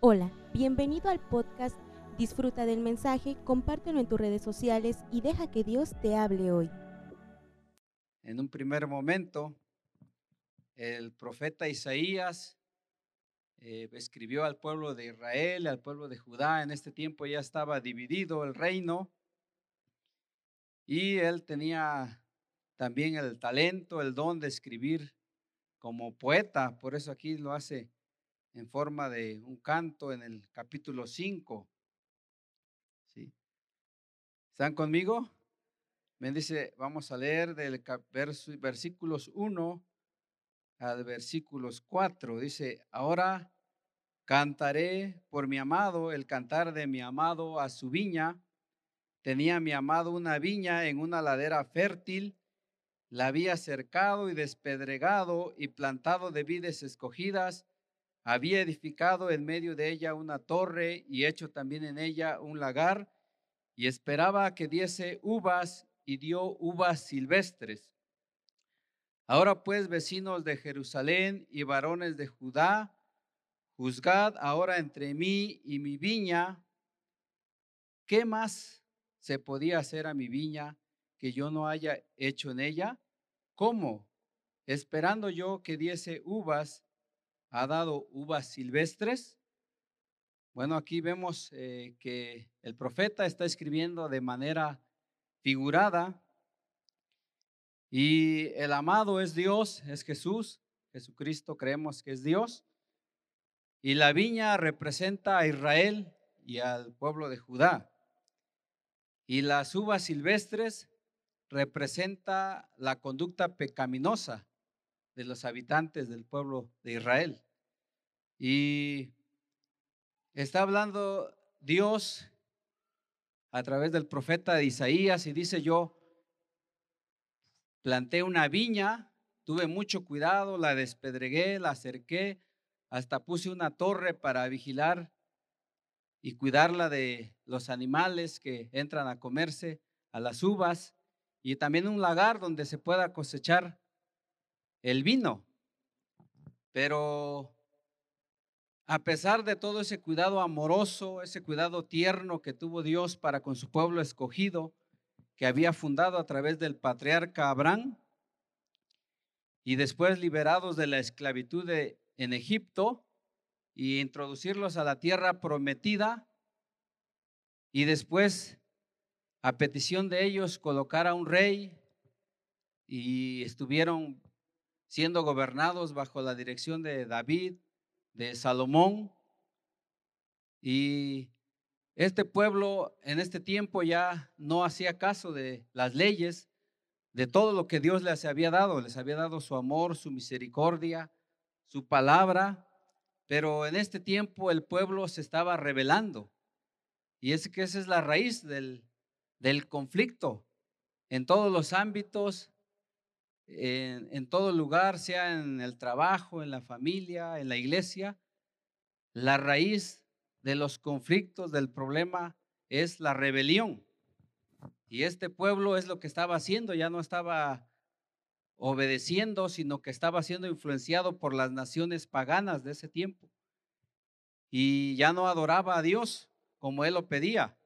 Hola, bienvenido al podcast Disfruta del mensaje, compártelo en tus redes sociales y deja que Dios te hable hoy. En un primer momento, el profeta Isaías eh, escribió al pueblo de Israel, al pueblo de Judá. En este tiempo ya estaba dividido el reino y él tenía también el talento, el don de escribir como poeta. Por eso aquí lo hace en forma de un canto en el capítulo 5. ¿Sí? ¿Están conmigo? Me dice, vamos a leer del versículos 1 al versículos 4. Dice, ahora cantaré por mi amado, el cantar de mi amado a su viña. Tenía mi amado una viña en una ladera fértil, la había cercado y despedregado y plantado de vides escogidas había edificado en medio de ella una torre y hecho también en ella un lagar y esperaba que diese uvas y dio uvas silvestres. Ahora pues, vecinos de Jerusalén y varones de Judá, juzgad ahora entre mí y mi viña, ¿qué más se podía hacer a mi viña que yo no haya hecho en ella? ¿Cómo? Esperando yo que diese uvas ha dado uvas silvestres. Bueno, aquí vemos eh, que el profeta está escribiendo de manera figurada y el amado es Dios, es Jesús, Jesucristo creemos que es Dios. Y la viña representa a Israel y al pueblo de Judá. Y las uvas silvestres representa la conducta pecaminosa de los habitantes del pueblo de Israel. Y está hablando Dios a través del profeta Isaías y dice yo, planté una viña, tuve mucho cuidado, la despedregué, la acerqué, hasta puse una torre para vigilar y cuidarla de los animales que entran a comerse a las uvas y también un lagar donde se pueda cosechar el vino. Pero a pesar de todo ese cuidado amoroso, ese cuidado tierno que tuvo Dios para con su pueblo escogido, que había fundado a través del patriarca Abraham, y después liberados de la esclavitud en Egipto y introducirlos a la tierra prometida, y después, a petición de ellos, colocar a un rey y estuvieron siendo gobernados bajo la dirección de David, de Salomón. Y este pueblo en este tiempo ya no hacía caso de las leyes, de todo lo que Dios les había dado. Les había dado su amor, su misericordia, su palabra. Pero en este tiempo el pueblo se estaba rebelando. Y es que esa es la raíz del, del conflicto en todos los ámbitos en, todo lugar, sea en el trabajo, en la familia, en la iglesia, la raíz de los conflictos, del problema, es la rebelión. Y este pueblo es lo que estaba haciendo, ya no estaba obedeciendo, sino que estaba siendo influenciado por las naciones paganas de ese tiempo. Y ya no adoraba a Dios como él lo pedía.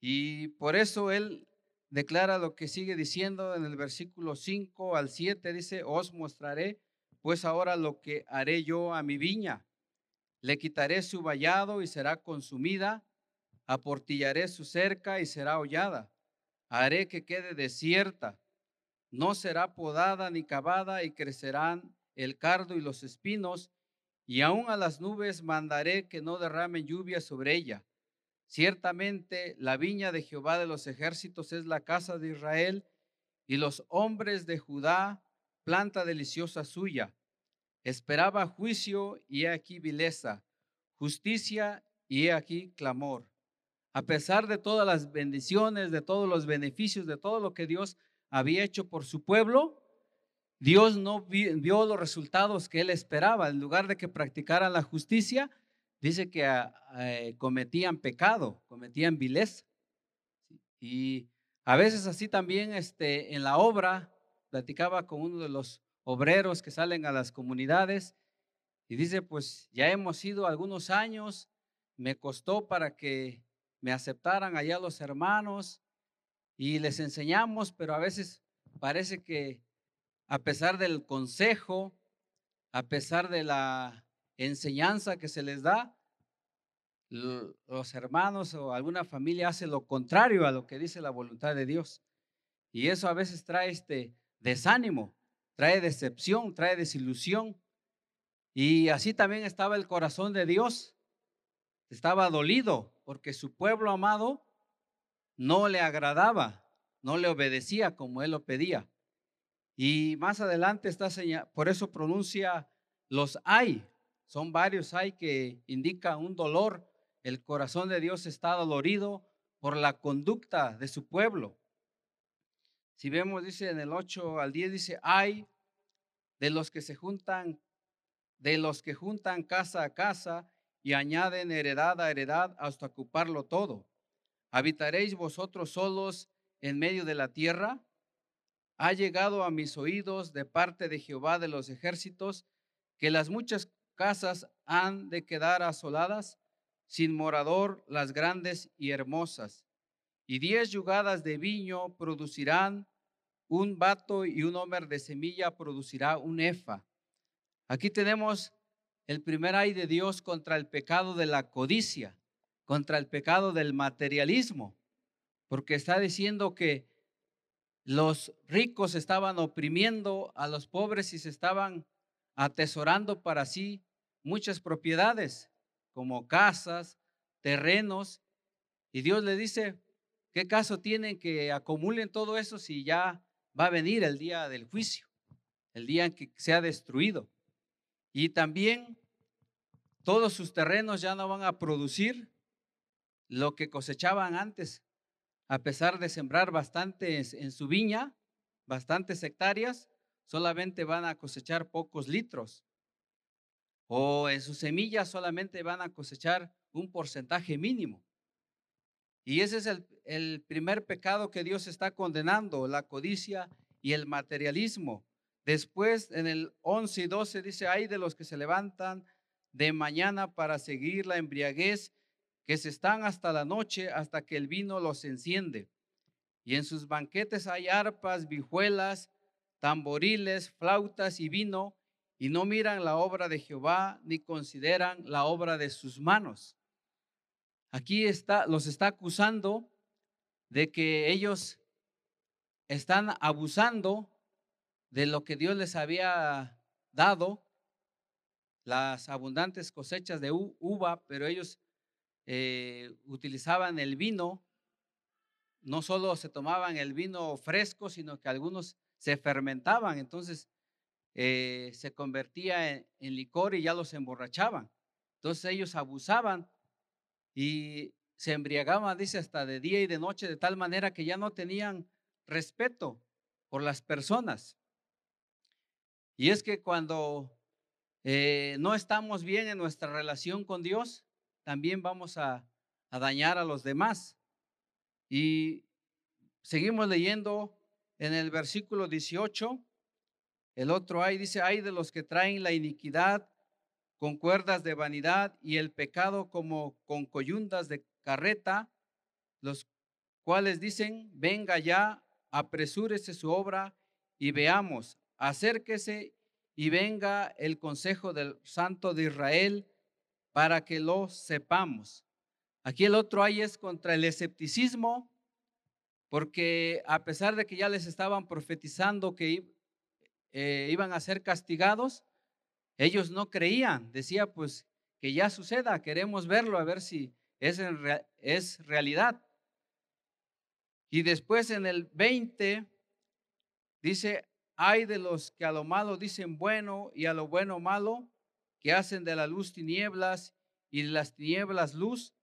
Y por eso él declara lo que sigue diciendo en el versículo 5 al 7, dice, os mostraré pues ahora lo que haré yo a mi viña. Le quitaré su vallado y será consumida, aportillaré su cerca y será hollada. Haré que quede desierta, no será podada ni cavada y crecerán el cardo y los espinos, y aún a las nubes mandaré que no derramen lluvia sobre ella Ciertamente la viña de Jehová de los ejércitos es la casa de Israel y los hombres de Judá, planta deliciosa suya. Esperaba juicio y he aquí vileza, justicia y he aquí clamor. A pesar de todas las bendiciones, de todos los beneficios, de todo lo que Dios había hecho por su pueblo, Dios no vio los resultados que él esperaba. En lugar de que practicaran la justicia, dice que ah, eh, cometían pecado, cometían vileza. Y a veces así también este, en la obra, platicaba con uno de los obreros que salen a las comunidades Y dice, pues ya hemos ido algunos años, me costó para que me aceptaran allá los hermanos y les enseñamos, pero a veces parece que a pesar del consejo, a pesar de la enseñanza que se les da, los hermanos o alguna familia hace lo contrario a lo que dice la voluntad de Dios. Y eso a veces trae este desánimo, trae decepción, trae desilusión. Y así también estaba el corazón de Dios. Estaba dolido porque su pueblo amado no le agradaba, no le obedecía como él lo pedía. Y más adelante está señal, por eso pronuncia los hay. Son varios hay que indican un dolor. El corazón de Dios está dolorido por la conducta de su pueblo. Si vemos, dice en el 8 al 10, dice, hay de los que se juntan, de los que juntan casa a casa y añaden heredad a heredad hasta ocuparlo todo. ¿Habitaréis vosotros solos en medio de la tierra? Ha llegado a mis oídos de parte de Jehová de los ejércitos que las muchas casas han de quedar asoladas, sin morador las grandes y hermosas. Y diez yugadas de viño producirán un vato y un homer de semilla producirá un efa. Aquí tenemos el primer ay de Dios contra el pecado de la codicia, contra el pecado del materialismo, porque está diciendo que los ricos estaban oprimiendo a los pobres y se estaban atesorando para sí muchas propiedades, como casas, terrenos, y Dios le dice, ¿qué caso tienen que acumulen todo eso si ya va a venir el día del juicio, el día en que sea destruido? Y también todos sus terrenos ya no van a producir lo que cosechaban antes, a pesar de sembrar bastantes en su viña, bastantes hectáreas, solamente van a cosechar pocos litros. O en sus semillas solamente van a cosechar un porcentaje mínimo. Y ese es el, primer pecado que Dios está condenando, la codicia y el materialismo. Después, en el 11 y 12 dice, hay de los que se levantan de mañana para seguir la embriaguez que se están hasta la noche, hasta que el vino los enciende. Y en sus banquetes hay arpas, vijuelas, tamboriles, flautas y vino, y no miran la obra de Jehová, ni consideran la obra de sus manos. Aquí está, los está acusando de que ellos están abusando de lo que Dios les había dado, las abundantes cosechas de uva, pero ellos eh, utilizaban el vino, no solo se tomaban el vino fresco, sino que algunos se fermentaban, entonces eh, se convertía en, licor y ya los emborrachaban. Entonces ellos abusaban y se embriagaban, dice, hasta de día y de noche, de tal manera que ya no tenían respeto por las personas. Y es que cuando eh, no estamos bien en nuestra relación con Dios, también vamos a, dañar a los demás. Y seguimos leyendo en el versículo 18. El otro hay, dice, hay de los que traen la iniquidad con cuerdas de vanidad y el pecado como con coyundas de carreta, los cuales dicen, venga ya, apresúrese su obra y veamos, acérquese y venga el consejo del Santo de Israel para que lo sepamos. Aquí el otro hay es contra el escepticismo, porque a pesar de que ya les estaban profetizando que eh, iban a ser castigados, ellos no creían. Decía, pues que ya suceda, queremos verlo, a ver si es, es realidad. Y después en el 20 dice, hay de los que a lo malo dicen bueno y a lo bueno malo, que hacen de la luz tinieblas y de las tinieblas luz,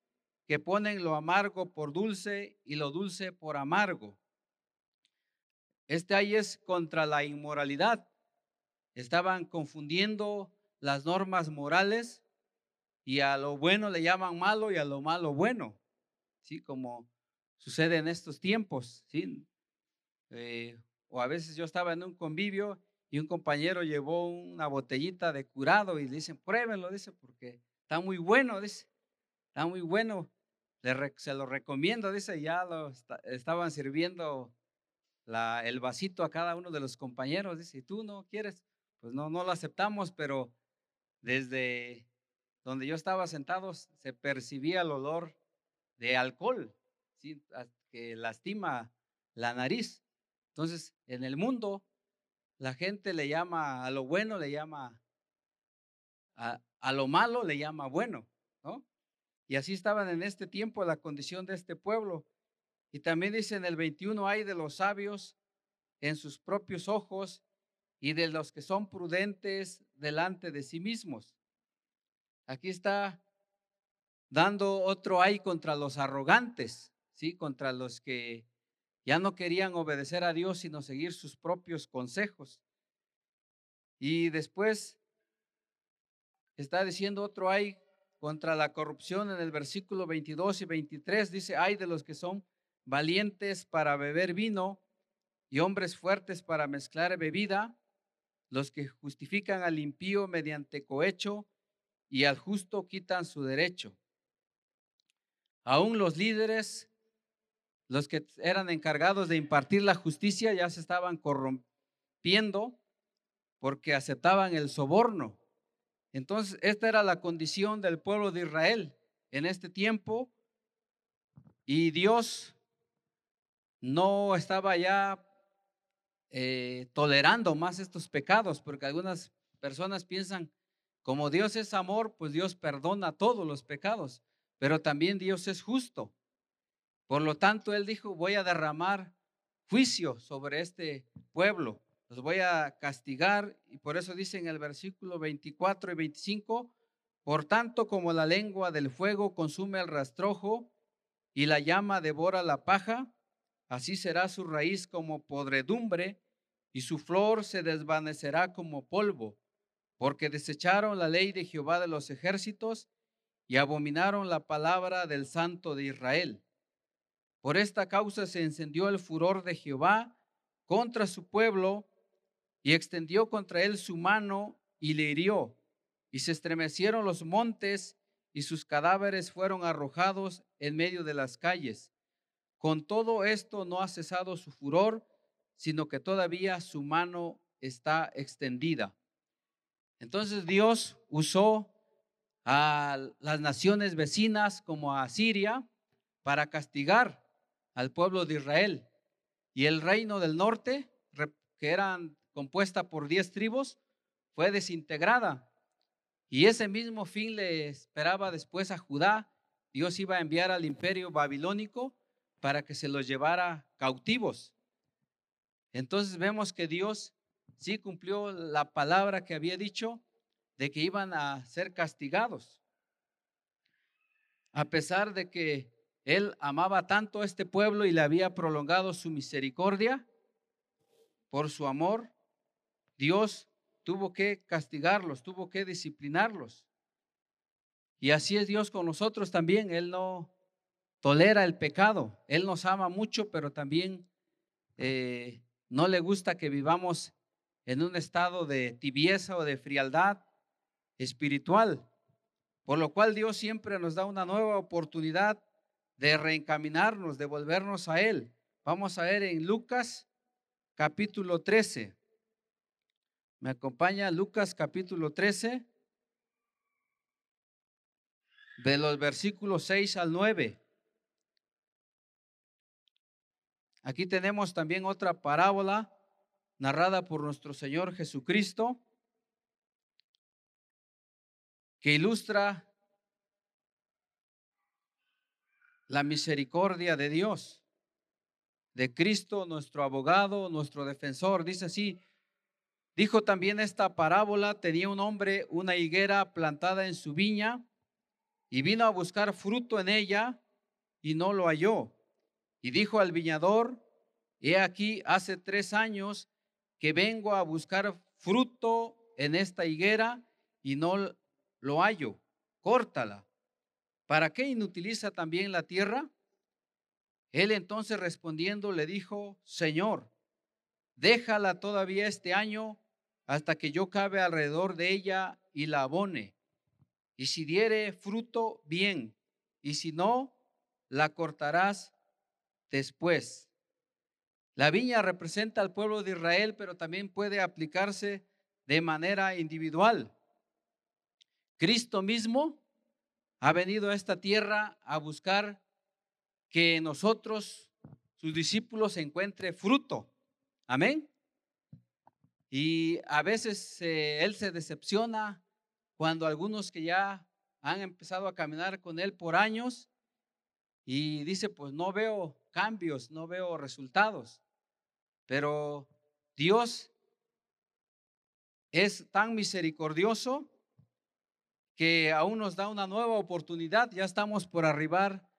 que ponen lo amargo por dulce y lo dulce por amargo. Este ahí es contra la inmoralidad. Estaban confundiendo las normas morales y a lo bueno le llaman malo y a lo malo bueno, ¿sí? Como sucede en estos tiempos, ¿sí? Eh, o a veces yo estaba en un convivio y un compañero llevó una botellita de curado y le dicen, pruébenlo, dice, porque está muy bueno, dice, está muy bueno. se lo recomiendo, dice, ya lo estaban sirviendo el vasito a cada uno de los compañeros, dice, ¿y tú no quieres? Pues no, no lo aceptamos, pero desde donde yo estaba sentado se percibía el olor de alcohol, que lastima la nariz. Entonces, en el mundo, la gente le llama a lo bueno, le llama a, a lo malo, le llama bueno, ¿no? Y así estaban en este tiempo la condición de este pueblo. Y también dice en el 21, hay de los sabios en sus propios ojos y de los que son prudentes delante de sí mismos. Aquí está dando otro hay contra los arrogantes, ¿sí? Contra los que ya no querían obedecer a Dios, sino seguir sus propios consejos. Y después está diciendo otro hay contra la corrupción en el versículo 22 y 23. Dice, hay de los que son valientes para beber vino y hombres fuertes para mezclar bebida, los que justifican al impío mediante cohecho y al justo quitan su derecho. Aún los líderes, los que eran encargados de impartir la justicia, ya se estaban corrompiendo porque aceptaban el soborno. Entonces, esta era la condición del pueblo de Israel en este tiempo y Dios no estaba ya eh, tolerando más estos pecados, porque algunas personas piensan, como Dios es amor, pues Dios perdona todos los pecados, pero también Dios es justo. Por lo tanto, Él dijo, voy a derramar juicio sobre este pueblo, los voy a castigar, y por eso dice en el versículo 24 y 25, por tanto como la lengua del fuego consume el rastrojo y la llama devora la paja, Así será su raíz como podredumbre y su flor se desvanecerá como polvo, porque desecharon la ley de Jehová de los ejércitos y abominaron la palabra del Santo de Israel. Por esta causa se encendió el furor de Jehová contra su pueblo y extendió contra él su mano y le hirió. Y se estremecieron los montes y sus cadáveres fueron arrojados en medio de las calles. Con todo esto no ha cesado su furor, sino que todavía su mano está extendida. Entonces Dios usó a las naciones vecinas como a Siria para castigar al pueblo de Israel. Y el reino del norte, que eran compuesta por diez tribus, fue desintegrada. Y ese mismo fin le esperaba después a Judá. Dios iba a enviar al imperio babilónico para que se los llevara cautivos. Entonces vemos que Dios sí cumplió la palabra que había dicho de que iban a ser castigados. A pesar de que Él amaba tanto a este pueblo y le había prolongado su misericordia por su amor, Dios tuvo que castigarlos, tuvo que disciplinarlos. Y así es Dios con nosotros también. Él no tolera el pecado. Él nos ama mucho, pero también eh, no le gusta que vivamos en un estado de tibieza o de frialdad espiritual. Por lo cual Dios siempre nos da una nueva oportunidad de reencaminarnos, de volvernos a Él. Vamos a ver en Lucas capítulo 13. Me acompaña Lucas capítulo 13, de los versículos 6 al 9. Aquí tenemos también otra parábola narrada por nuestro Señor Jesucristo que ilustra la misericordia de Dios, de Cristo, nuestro abogado, nuestro defensor. Dice así, dijo también esta parábola, tenía un hombre una higuera plantada en su viña y vino a buscar fruto en ella y no lo halló. Y dijo al viñador, he aquí, hace tres años que vengo a buscar fruto en esta higuera y no lo hallo. Córtala. ¿Para qué inutiliza también la tierra? Él entonces respondiendo le dijo, Señor, déjala todavía este año, hasta que yo cabe alrededor de ella y la abone. Y si diere fruto, bien, y si no, la cortarás después. La viña representa al pueblo de Israel, pero también puede aplicarse de manera individual. Cristo mismo ha venido a esta tierra a buscar que nosotros, sus discípulos, encuentre fruto. Amén. Y a veces eh, Él se decepciona cuando algunos que ya han empezado a caminar con Él por años y dice, pues no veo cambios, no veo resultados. Pero Dios es tan misericordioso que aún nos da una nueva oportunidad. Ya estamos por arribar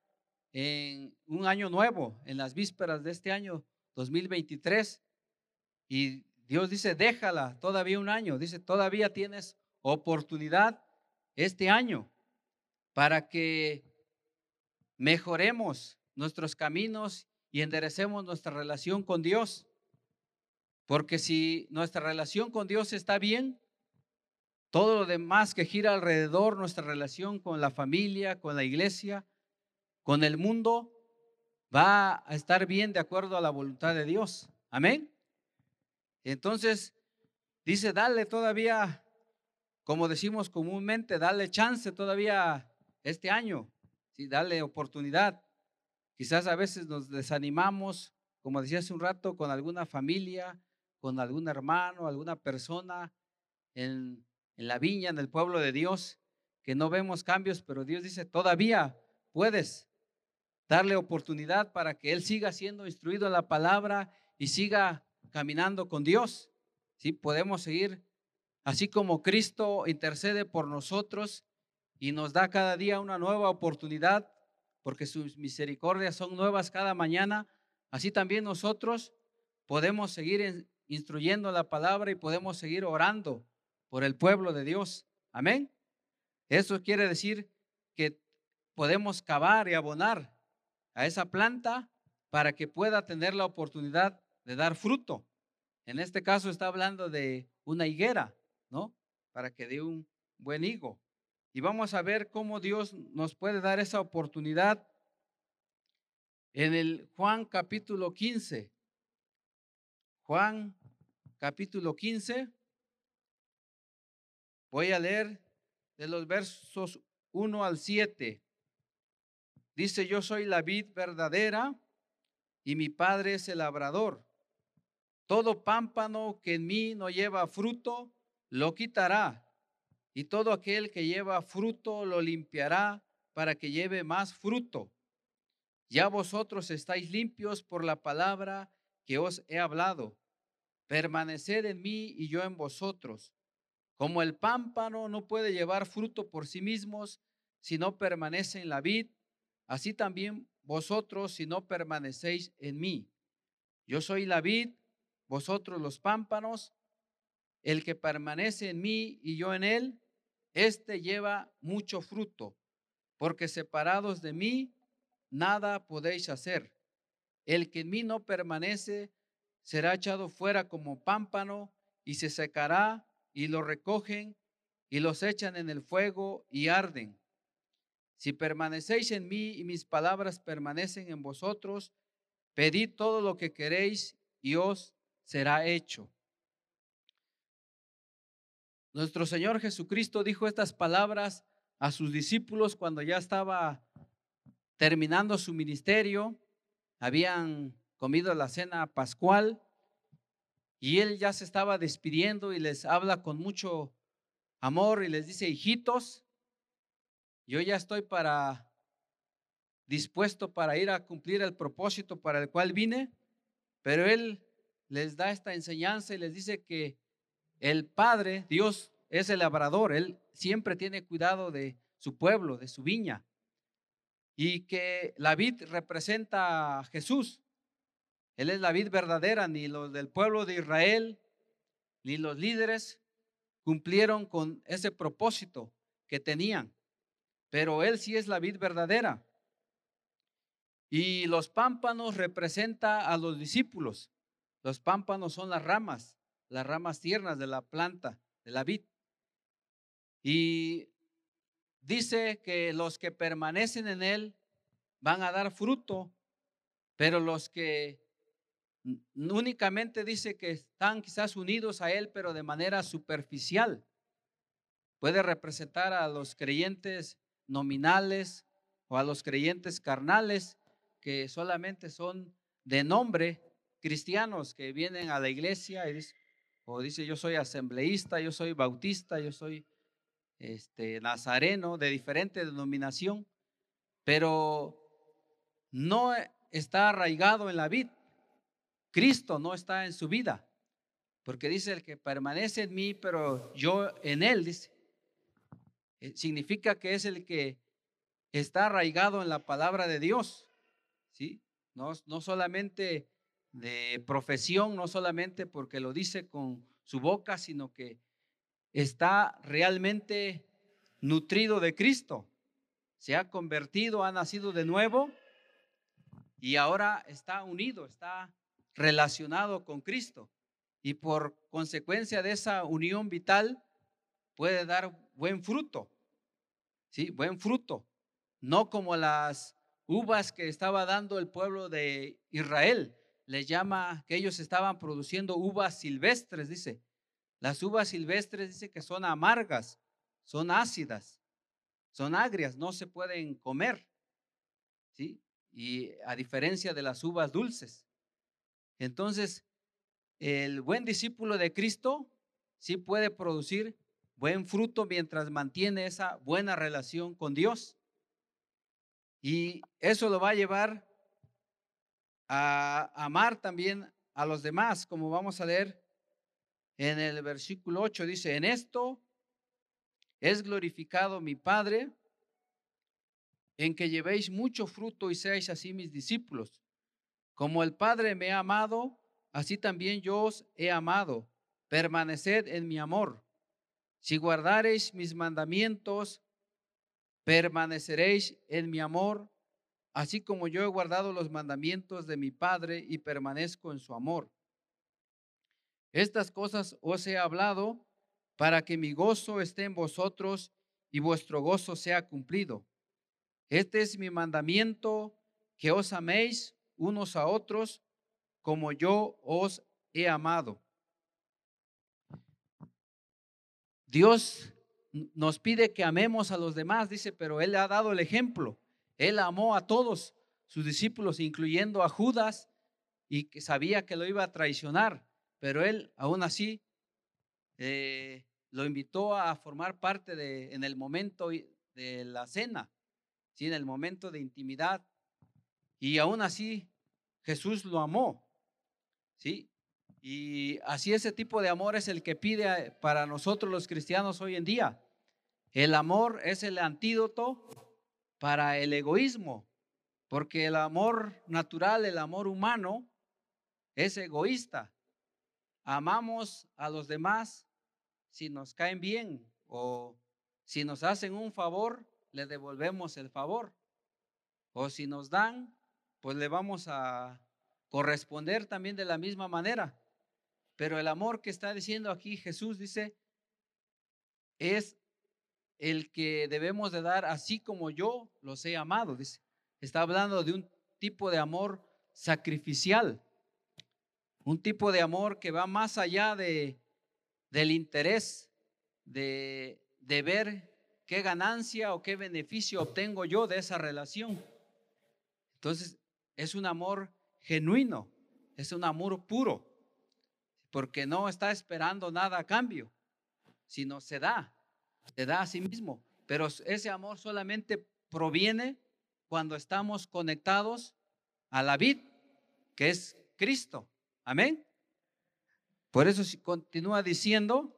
en un año nuevo, en las vísperas de este año 2023. Y Dios dice, déjala todavía un año. Dice, todavía tienes oportunidad este año para que mejoremos nuestros caminos y enderecemos nuestra relación con Dios. Porque si nuestra relación con Dios está bien, todo lo demás que gira alrededor, nuestra relación con la familia, con la iglesia, con el mundo, va a estar bien de acuerdo a la voluntad de Dios. Amén. Entonces, dice, dale todavía, como decimos comúnmente, dale chance todavía este año, ¿sí? dale oportunidad. Quizás a veces nos desanimamos, como decía hace un rato, con alguna familia, con algún hermano, alguna persona en, la viña, en el pueblo de Dios, que no vemos cambios, pero Dios dice, todavía puedes darle oportunidad para que Él siga siendo instruido en la palabra y siga caminando con Dios. ¿sí? Podemos seguir así como Cristo intercede por nosotros y nos da cada día una nueva oportunidad, porque sus misericordias son nuevas cada mañana, así también nosotros podemos seguir instruyendo la palabra y podemos seguir orando por el pueblo de Dios. Amén. Eso quiere decir que podemos cavar y abonar a esa planta para que pueda tener la oportunidad de dar fruto. En este caso está hablando de una higuera, ¿no? Para que dé un buen higo. Y vamos a ver cómo Dios nos puede dar esa oportunidad en el Juan capítulo 15. Juan capítulo 15. Voy a leer de los versos 1 al 7. Dice, yo soy la vid verdadera y mi padre es el labrador. Todo pámpano que en mí no lleva fruto, lo quitará. Y todo aquel que lleva fruto, lo limpiará para que lleve más fruto. Ya vosotros estáis limpios por la palabra que os he hablado. Permaneced en mí y yo en vosotros. Como el pámpano no puede llevar fruto por sí mismos si no permanece en la vid, así también vosotros si no permanecéis en mí. Yo soy la vid, vosotros los pámpanos, el que permanece en mí y yo en él, éste lleva mucho fruto, porque separados de mí, nada podéis hacer. El que en mí no permanece será echado fuera como pámpano y se secará y lo recogen y los echan en el fuego y arden. Si permanecéis en mí y mis palabras permanecen en vosotros, pedid todo lo que queréis y os será hecho. Nuestro Señor Jesucristo dijo estas palabras a sus discípulos cuando ya estaba terminando su ministerio, habían comido la cena pascual y él ya se estaba despidiendo y les habla con mucho amor y les dice, hijitos, yo ya estoy para dispuesto para ir a cumplir el propósito para el cual vine, pero él les da esta enseñanza y les dice que el Padre, Dios, es el labrador, él siempre tiene cuidado de su pueblo, de su viña, y que la vid representa a Jesús. Él es la vid verdadera, ni los del pueblo de Israel, ni los líderes cumplieron con ese propósito que tenían pero Él sí es la vid verdadera. Y los pámpanos representa a los discípulos. Los pámpanos son las ramas. Las ramas tiernas de la planta, de la vid. Y dice que los que permanecen en él van a dar fruto, pero los que únicamente dice que están quizás unidos a él, pero de manera superficial. Puede representar a los creyentes nominales o a los creyentes carnales que solamente son de nombre cristianos que vienen a la iglesia y o dice yo soy asambleísta, yo soy bautista, yo soy este, nazareno de diferente denominación, pero no está arraigado en la vida. Cristo no está en su vida, porque dice el que permanece en mí, pero yo en él, dice. Eh, significa que es el que está arraigado en la palabra de Dios, ¿sí? No, no solamente de profesión, no solamente porque lo dice con su boca, sino que está realmente nutrido de Cristo. Se ha convertido, ha nacido de nuevo y ahora está unido, está relacionado con Cristo. Y por consecuencia de esa unión vital puede dar buen fruto. Sí, buen fruto. No como las uvas que estaba dando el pueblo de Israel. Le llama que ellos estaban produciendo uvas silvestres, dice. Las uvas silvestres dice que son amargas, son ácidas, son agrias, no se pueden comer. ¿Sí? Y a diferencia de las uvas dulces. Entonces, el buen discípulo de Cristo sí puede producir buen fruto mientras mantiene esa buena relación con Dios. Y eso lo va a llevar a amar también a los demás, como vamos a leer en el versículo 8 dice, en esto es glorificado mi Padre, en que llevéis mucho fruto y seáis así mis discípulos. Como el Padre me ha amado, así también yo os he amado. Permaneced en mi amor. Si guardareis mis mandamientos, permaneceréis en mi amor, así como yo he guardado los mandamientos de mi Padre y permanezco en su amor. Estas cosas os he hablado para que mi gozo esté en vosotros y vuestro gozo sea cumplido. Este es mi mandamiento, que os améis unos a otros como yo os he amado. Dios nos pide que amemos a los demás, dice, pero Él ha dado el ejemplo. Él amó a todos sus discípulos, incluyendo a Judas, y que sabía que lo iba a traicionar pero él aún así eh, lo invitó a formar parte de, en el momento de la cena, ¿sí? en el momento de intimidad. Y aún así Jesús lo amó. ¿sí? Y así ese tipo de amor es el que pide para nosotros los cristianos hoy en día. El amor es el antídoto para el egoísmo, porque el amor natural, el amor humano, es egoísta amamos a los demás si nos caen bien o si nos hacen un favor, le devolvemos el favor. O si nos dan, pues le vamos a corresponder también de la misma manera. Pero el amor que está diciendo aquí Jesús dice, es el que debemos de dar así como yo los he amado, dice. Está hablando de un tipo de amor sacrificial. Un tipo de amor que va más allá de, del interés de, de ver qué ganancia o qué beneficio obtengo yo de esa relación. Entonces, es un amor genuino, es un amor puro, porque no está esperando nada a cambio, sino se da, se da a sí mismo. Pero ese amor solamente proviene cuando estamos conectados a la vid, que es Cristo. Amén. Por eso continúa diciendo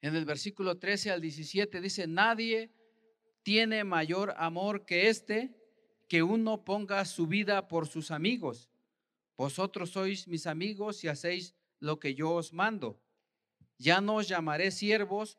en el versículo 13 al 17, dice, nadie tiene mayor amor que este, que uno ponga su vida por sus amigos. Vosotros sois mis amigos y hacéis lo que yo os mando. Ya no os llamaré siervos,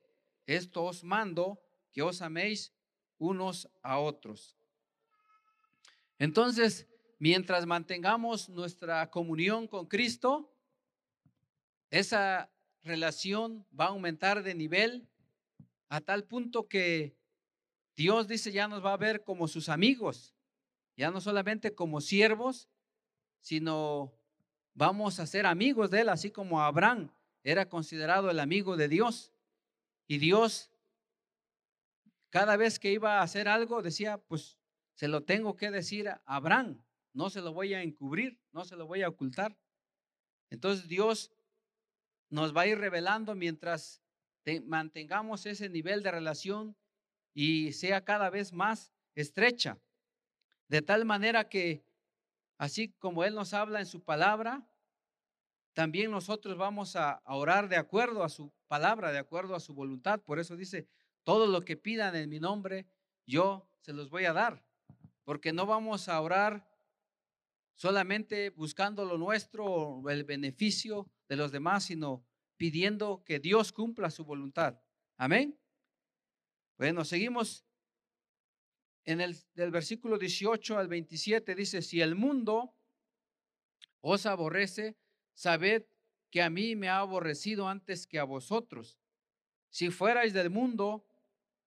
Esto os mando, que os améis unos a otros. Entonces, mientras mantengamos nuestra comunión con Cristo, esa relación va a aumentar de nivel a tal punto que Dios dice ya nos va a ver como sus amigos, ya no solamente como siervos, sino vamos a ser amigos de Él, así como Abraham era considerado el amigo de Dios. Y Dios, cada vez que iba a hacer algo, decía, pues se lo tengo que decir a Abraham, no se lo voy a encubrir, no se lo voy a ocultar. Entonces Dios nos va a ir revelando mientras mantengamos ese nivel de relación y sea cada vez más estrecha, de tal manera que Así como Él nos habla en su palabra, también nosotros vamos a, orar de acuerdo a su palabra, de acuerdo a su voluntad. Por eso dice, todo lo que pidan en mi nombre, yo se los voy a dar. Porque no vamos a orar solamente buscando lo nuestro o el beneficio de los demás, sino pidiendo que Dios cumpla su voluntad. Amén. Bueno, seguimos en el del versículo 18 al 27 dice, si el mundo os aborrece, sabed que a mí me ha aborrecido antes que a vosotros. Si fuerais del mundo,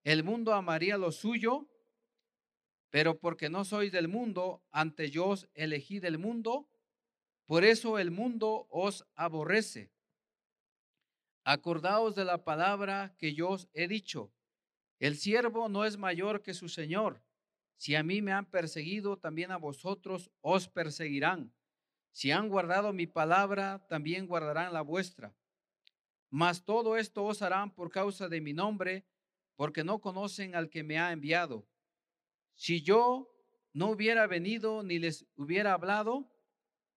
el mundo amaría lo suyo, pero porque no sois del mundo, ante yo os elegí del mundo, por eso el mundo os aborrece. Acordaos de la palabra que yo os he dicho. El siervo no es mayor que su Señor. Si a mí me han perseguido, también a vosotros os perseguirán. Si han guardado mi palabra, también guardarán la vuestra. Mas todo esto os harán por causa de mi nombre, porque no conocen al que me ha enviado. Si yo no hubiera venido ni les hubiera hablado,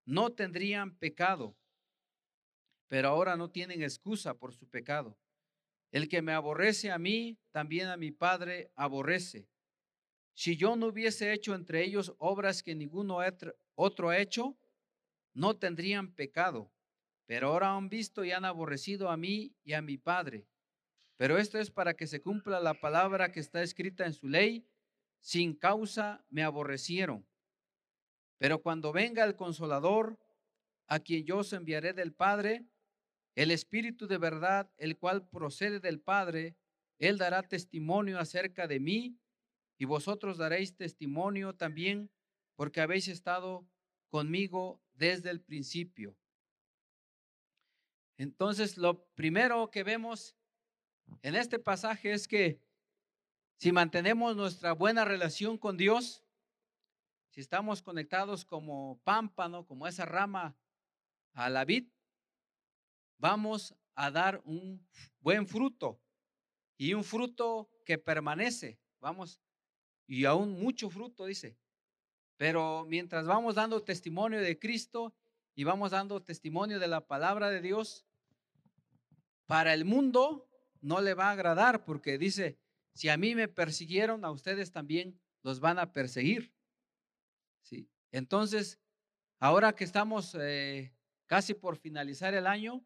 no tendrían pecado. Pero ahora no tienen excusa por su pecado. El que me aborrece a mí, también a mi Padre aborrece. Si yo no hubiese hecho entre ellos obras que ninguno otro ha hecho, no tendrían pecado. Pero ahora han visto y han aborrecido a mí y a mi Padre. Pero esto es para que se cumpla la palabra que está escrita en su ley. Sin causa me aborrecieron. Pero cuando venga el consolador, a quien yo os enviaré del Padre, el Espíritu de verdad, el cual procede del Padre, él dará testimonio acerca de mí y vosotros daréis testimonio también porque habéis estado conmigo desde el principio. Entonces, lo primero que vemos en este pasaje es que si mantenemos nuestra buena relación con Dios, si estamos conectados como pámpano, como esa rama a la vid, vamos a dar un buen fruto y un fruto que permanece. Vamos y aún mucho fruto, dice. Pero mientras vamos dando testimonio de Cristo y vamos dando testimonio de la palabra de Dios, para el mundo no le va a agradar porque dice, si a mí me persiguieron, a ustedes también los van a perseguir. ¿Sí? Entonces, ahora que estamos eh, casi por finalizar el año,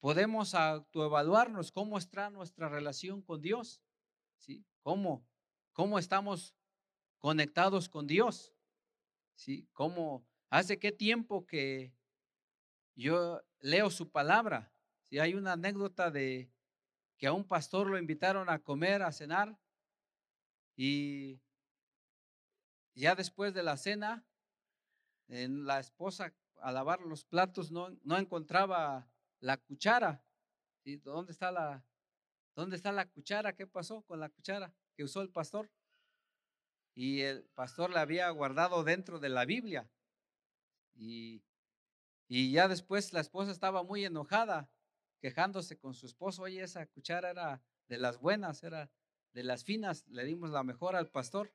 podemos autoevaluarnos cómo está nuestra relación con Dios. ¿Sí? ¿Cómo? cómo estamos conectados con Dios. ¿Sí? ¿Cómo, hace qué tiempo que yo leo su palabra? Si hay una anécdota de que a un pastor lo invitaron a comer, a cenar, y ya después de la cena, en la esposa a lavar los platos no, no encontraba la cuchara. ¿Sí? ¿Dónde está la, ¿Dónde está la cuchara? ¿Qué pasó con la cuchara? que usó el pastor. Y el pastor la había guardado dentro de la Biblia. Y, y ya después la esposa estaba muy enojada, quejándose con su esposo. Oye, esa cuchara era de las buenas, era de las finas. Le dimos la mejor al pastor.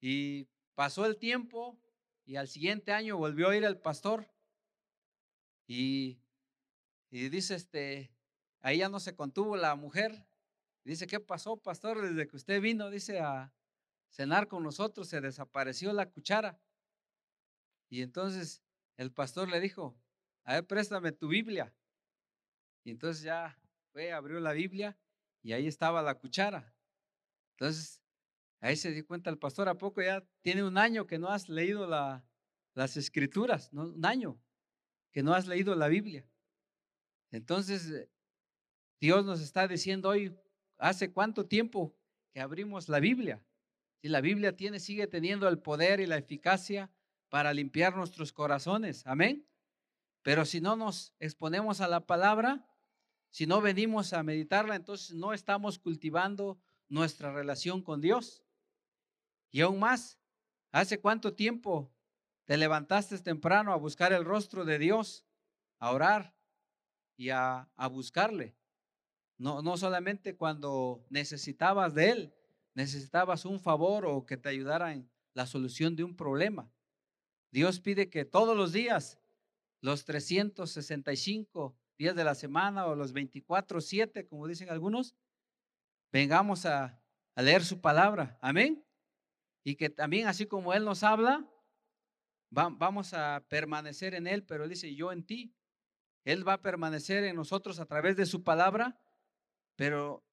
Y pasó el tiempo y al siguiente año volvió a ir el pastor. Y Y dice, este, ahí ya no se contuvo la mujer. Dice, ¿qué pasó, pastor? Desde que usted vino, dice, a cenar con nosotros, se desapareció la cuchara. Y entonces el pastor le dijo, a ver, préstame tu Biblia. Y entonces ya fue, abrió la Biblia y ahí estaba la cuchara. Entonces, ahí se dio cuenta el pastor, ¿a poco ya tiene un año que no has leído la, las escrituras? ¿no? Un año que no has leído la Biblia. Entonces, eh, Dios nos está diciendo hoy, ¿hace cuánto tiempo que abrimos la Biblia? Si la Biblia tiene, sigue teniendo el poder y la eficacia para limpiar nuestros corazones. Amén. Pero si no nos exponemos a la palabra, si no venimos a meditarla, entonces no estamos cultivando nuestra relación con Dios. Y aún más, ¿hace cuánto tiempo te levantaste temprano a buscar el rostro de Dios, a orar y a, buscarle? No, no solamente cuando necesitabas de Él, necesitabas un favor o que te ayudara en la solución de un problema. Dios pide que todos los días, los 365 días de la semana o los 24, 7, como dicen algunos, vengamos a, leer su palabra. Amén. Y que también así como Él nos habla, vamos a permanecer en Él, pero Él dice, yo en ti. Él va a permanecer en nosotros a través de su palabra, pero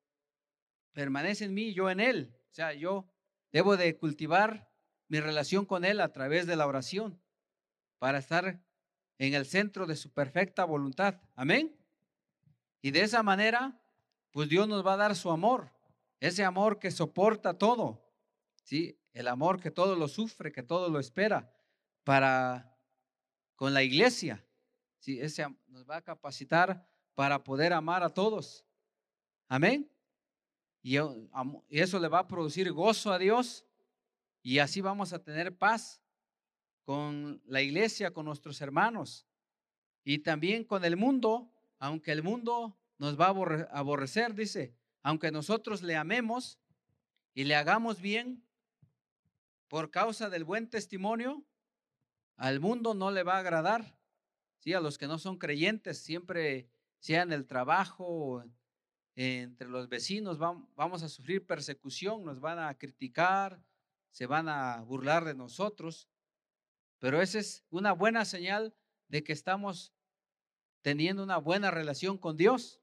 permanece en mí y yo en Él. O sea, yo debo de cultivar mi relación con Él a través de la oración para estar en el centro de su perfecta voluntad. Amén. Y de esa manera, pues Dios nos va a dar su amor, ese amor que soporta todo, ¿sí? El amor que todo lo sufre, que todo lo espera, para con la iglesia, ¿sí? Ese nos va a capacitar para poder amar a todos. Amén. Y eso le va a producir gozo a Dios y así vamos a tener paz con la iglesia, con nuestros hermanos y también con el mundo, aunque el mundo nos va a aborrecer, dice, aunque nosotros le amemos y le hagamos bien por causa del buen testimonio, al mundo no le va a agradar. Sí, a los que no son creyentes, siempre sea en el trabajo, entre los vecinos, vamos a sufrir persecución, nos van a criticar, se van a burlar de nosotros, pero esa es una buena señal de que estamos teniendo una buena relación con Dios.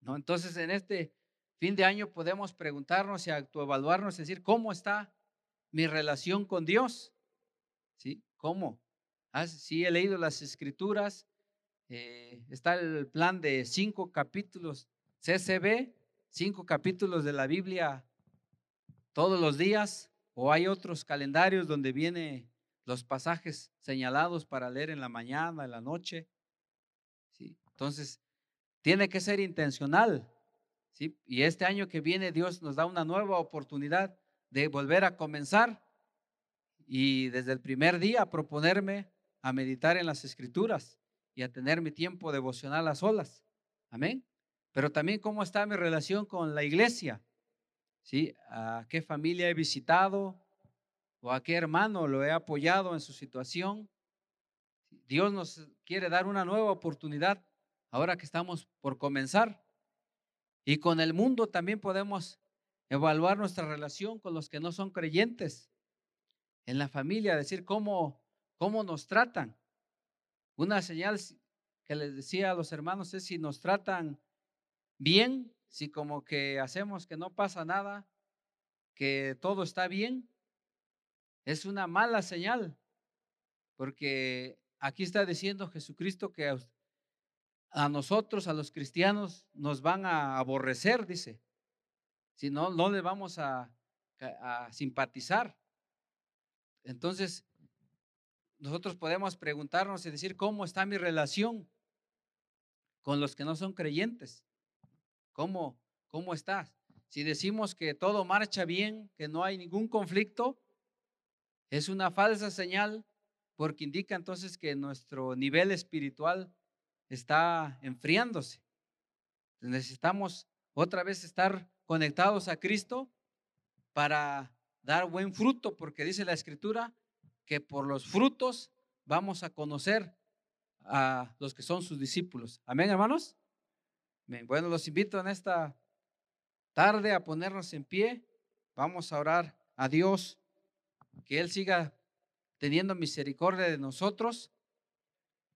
¿No? Entonces, en este fin de año podemos preguntarnos y autoevaluarnos, es decir, ¿cómo está mi relación con Dios? ¿Sí? ¿Cómo? Ah, sí, he leído las escrituras, eh, está el plan de cinco capítulos CCB, cinco capítulos de la Biblia todos los días o hay otros calendarios donde viene los pasajes señalados para leer en la mañana, en la noche. Entonces, tiene que ser intencional. ¿sí? Y este año que viene Dios nos da una nueva oportunidad de volver a comenzar y desde el primer día proponerme a meditar en las escrituras y a tener mi tiempo devocional a solas. Amén. Pero también cómo está mi relación con la iglesia. ¿sí? A qué familia he visitado o a qué hermano lo he apoyado en su situación. Dios nos quiere dar una nueva oportunidad ahora que estamos por comenzar. Y con el mundo también podemos evaluar nuestra relación con los que no son creyentes. En la familia, decir cómo, cómo nos tratan. Una señal que les decía a los hermanos es si nos tratan bien, si como que hacemos que no pasa nada, que todo está bien, es una mala señal, porque aquí está diciendo Jesucristo que a, nosotros, a los cristianos, nos van a aborrecer, dice. Si no, no le vamos a, a simpatizar. Entonces, nosotros podemos preguntarnos y decir, ¿cómo está mi relación con los que no son creyentes? ¿Cómo, cómo estás? Si decimos que todo marcha bien, que no hay ningún conflicto, es una falsa señal porque indica entonces que nuestro nivel espiritual está enfriándose. Necesitamos otra vez estar conectados a Cristo para dar buen fruto, porque dice la escritura que por los frutos vamos a conocer a los que son sus discípulos. Amén, hermanos. Bueno, los invito en esta tarde a ponernos en pie. Vamos a orar a Dios, que Él siga teniendo misericordia de nosotros.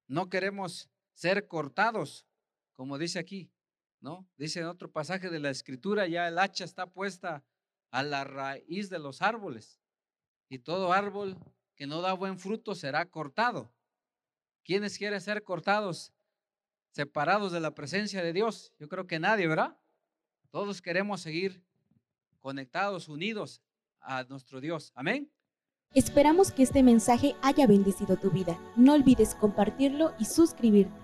No queremos ser cortados, como dice aquí, ¿no? Dice en otro pasaje de la escritura, ya el hacha está puesta a la raíz de los árboles y todo árbol que no da buen fruto será cortado. ¿Quiénes quieren ser cortados, separados de la presencia de Dios? Yo creo que nadie, ¿verdad? Todos queremos seguir conectados, unidos a nuestro Dios. Amén. Esperamos que este mensaje haya bendecido tu vida. No olvides compartirlo y suscribirte.